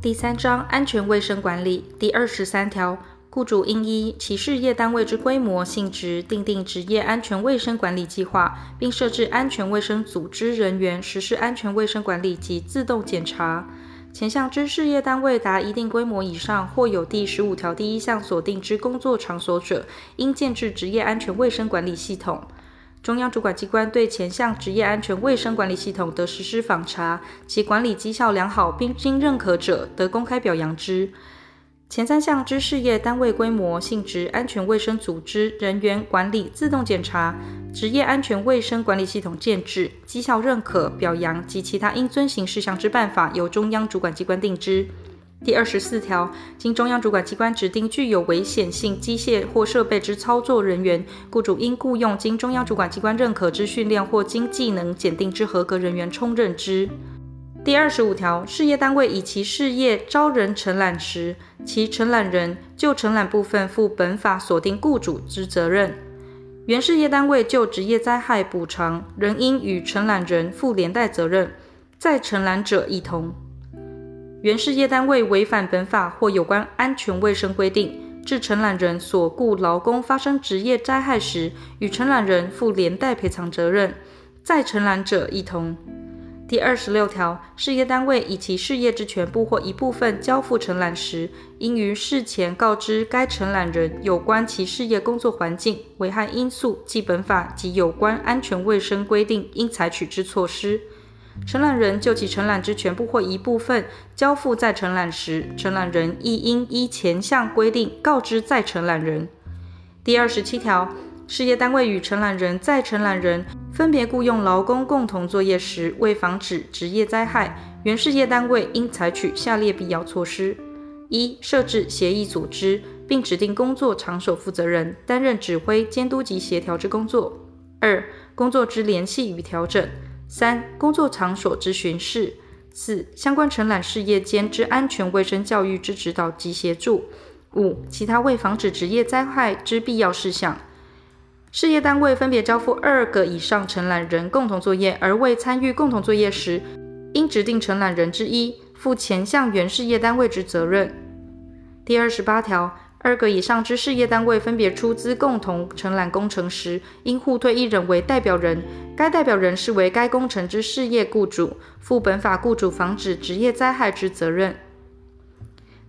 第三章安全卫生管理第二十三条，雇主应依其事业单位之规模、性质，订定职业安全卫生管理计划，并设置安全卫生组织人员实施安全卫生管理及自动检查。前项之事业单位达一定规模以上，或有第十五条第一项所定之工作场所者，应建置职业安全卫生管理系统。中央主管机关对前项职业安全卫生管理系统的实施访查，其管理绩效良好并经认可者，得公开表扬之。前三项之事业单位规模、性质、安全卫生组织、人员管理、自动检查、职业安全卫生管理系统建置、绩效认可、表扬及其他应遵行事项之办法，由中央主管机关定之。第二十四条，经中央主管机关指定具有危险性机械或设备之操作人员，雇主应雇用经中央主管机关认可之训练或经技能检定之合格人员充任之。第二十五条，事业单位以其事业招人承揽时，其承揽人就承揽部分负本法所定雇主之责任；原事业单位就职业灾害补偿，仍应与承揽人负连带责任，再承揽者亦同。原事业单位违反本法或有关安全卫生规定，致承揽人所雇劳工发生职业灾害时，与承揽人负连带赔偿责任，再承揽者亦同。第二十六条，事业单位以其事业之全部或一部分交付承揽时，应于事前告知该承揽人有关其事业工作环境危害因素及本法及有关安全卫生规定应采取之措施。承揽人就其承揽之全部或一部分交付再承揽时，承揽人亦应依前项规定告知再承揽人。第二十七条，事业单位与承揽人、再承揽人分别雇佣劳工共同作业时，为防止职业灾害，原事业单位应采取下列必要措施：一、设置协议组织，并指定工作场所负责人担任指挥、监督及协调之工作；二、工作之联系与调整。三、工作场所之巡视；四、相关承揽事业间之安全卫生教育之指导及协助；五、其他为防止职业灾害之必要事项。事业单位分别交付二个以上承揽人共同作业，而未参与共同作业时，应指定承揽人之一负前项原事业单位之责任。第二十八条。二个以上之事业单位分别出资共同承揽工程时，应互推一人为代表人，该代表人视为该工程之事业雇主，负本法雇主防止职业灾害之责任。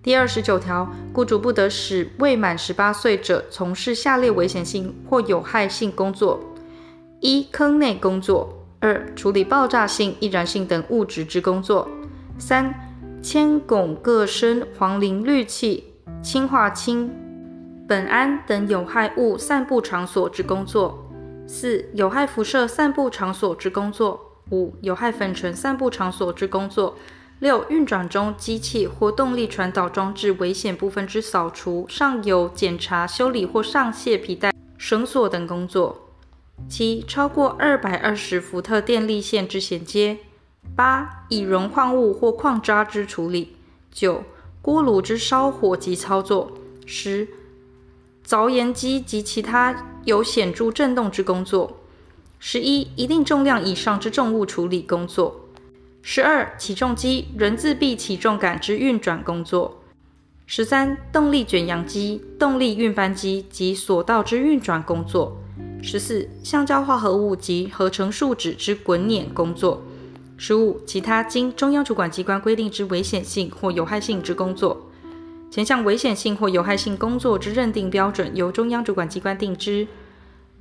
第二十九条，雇主不得使未满十八岁者从事下列危险性或有害性工作：一、坑内工作；二、处理爆炸性、易燃性等物质之工作；三、铅汞铬砷黄磷氯气。氢化氢、苯胺等有害物散布场所之工作；四、有害辐射散布场所之工作；五、有害粉尘散布场所之工作；六、运转中机器或动力传导装置危险部分之扫除、上油、检查、修理或上卸皮带、绳索等工作；七、超过二百二十伏特电力线之衔接；八、以熔矿物或矿渣之处理；九、锅炉之烧火及操作，十、凿岩机及其他有显著震动之工作；十一、一定重量以上之重物处理工作；十二、起重机、人字臂起重杆之运转工作；十三、动力卷扬机、动力运搬机及索道之运转工作；十四、橡胶化合物及合成树脂之滚碾工作。十五，其他经中央主管机关规定之危险性或有害性之工作，前项危险性或有害性工作之认定标准由中央主管机关定之。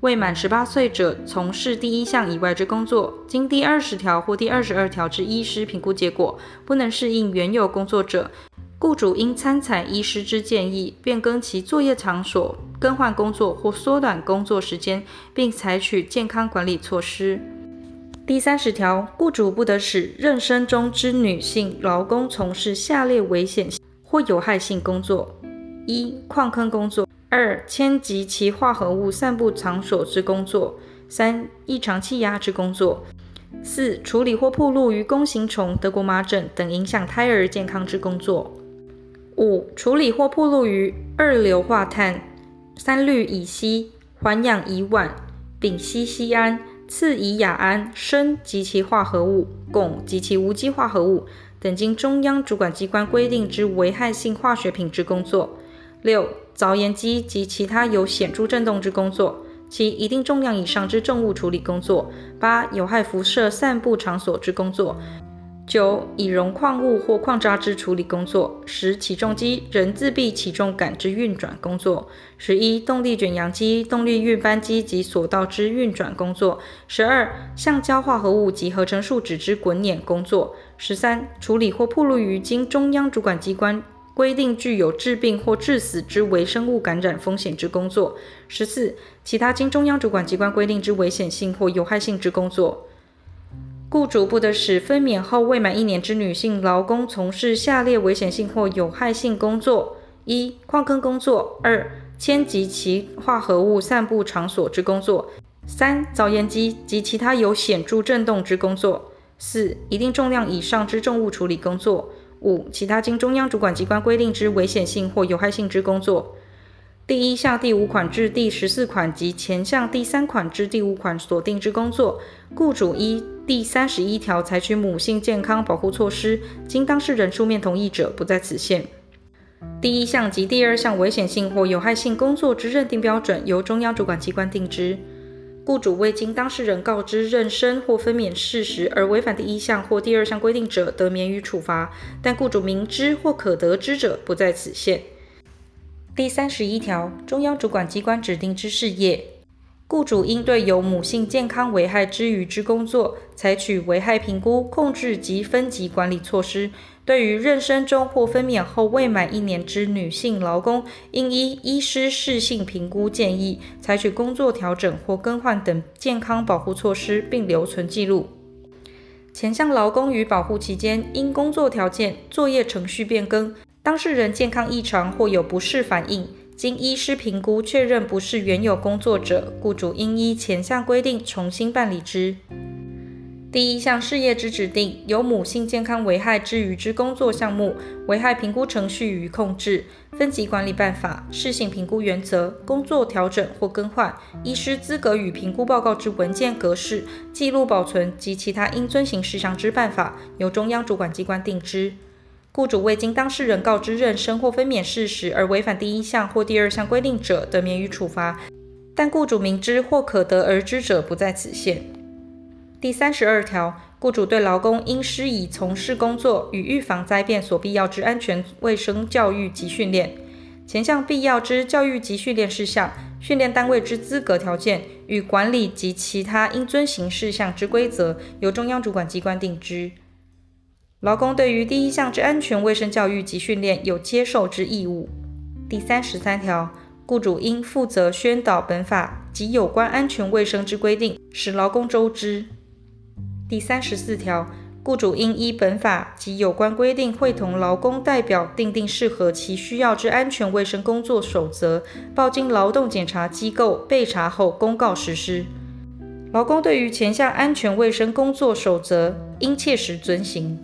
未满十八岁者从事第一项以外之工作，经第二十条或第二十二条之医师评估结果不能适应原有工作者，雇主应参采医师之建议，变更其作业场所、更换工作或缩短工作时间，并采取健康管理措施。第三十条，雇主不得使妊娠中之女性劳工从事下列危险或有害性工作：一、矿坑工作；二、铅及其化合物散布场所之工作；三、异常气压之工作；四、处理或暴露于弓形虫、德国麻疹等影响胎儿健康之工作；五、处理或暴露于二硫化碳、三氯乙烯、环氧乙烷、丙烯酰胺。次乙亚胺、砷及其化合物、汞及其无机化合物、等经中央主管机关规定之危害性化学品之工作；六、凿岩机及其他有显著震动之工作；七、一定重量以上之重物处理工作；八、有害辐射散布场所之工作。九、以熔矿物或矿渣之处理工作；十、起重机人自闭起重杆之运转工作；十一、动力卷扬机、动力运搬机及索道之运转工作；十二、橡胶化合物及合成树脂之滚碾工作；十三、处理或暴露于经中央主管机关规定具有致病或致死之微生物感染风险之工作；十四、其他经中央主管机关规定之危险性或有害性之工作。雇主不得使分娩后未满一年之女性劳工从事下列危险性或有害性工作：一、矿坑工作；二、铅及其化合物散布场所之工作；三、凿岩机及其他有显著震动之工作；四、一定重量以上之重物处理工作；五、其他经中央主管机关规定之危险性或有害性之工作。第一项第五款至第十四款及前项第三款至第五款所定之工作，雇主依第三十一条采取母性健康保护措施，经当事人书面同意者，不在此限。第一项及第二项危险性或有害性工作之认定标准，由中央主管机关定之。雇主未经当事人告知妊娠或分娩事实而违反第一项或第二项规定者，得免予处罚；但雇主明知或可得知者，不在此限。第三十一条，中央主管机关指定之事业，雇主应对有母性健康危害之余之工作，采取危害评估、控制及分级管理措施。对于妊娠中或分娩后未满一年之女性劳工，应依医师适性评估建议，采取工作调整或更换等健康保护措施，并留存记录。前项劳工于保护期间，因工作条件、作业程序变更，当事人健康异常或有不适反应，经医师评估确认不是原有工作者，雇主应依前项规定重新办理之。第一项事业之指定，有母性健康危害之虞之工作项目，危害评估程序与控制、分级管理办法、适性评估原则、工作调整或更换、医师资格与评估报告之文件格式、记录保存及其他应遵行事项之办法，由中央主管机关定之。雇主未经当事人告知妊娠或分娩事实而违反第一项或第二项规定者，得免予处罚；但雇主明知或可得而知者，不在此限。第三十二条，雇主对劳工应施以从事工作与预防灾变所必要之安全卫生教育及训练。前项必要之教育及训练事项、训练单位之资格条件与管理及其他应遵行事项之规则，由中央主管机关定之。劳工对于第一项之安全卫生教育及训练有接受之义务。第三十三条，雇主应负责宣导本法及有关安全卫生之规定，使劳工周知。第三十四条，雇主应依本法及有关规定，会同劳工代表订定适合其需要之安全卫生工作守则，报经劳动检查机构备查后公告实施。劳工对于前项安全卫生工作守则，应切实遵行。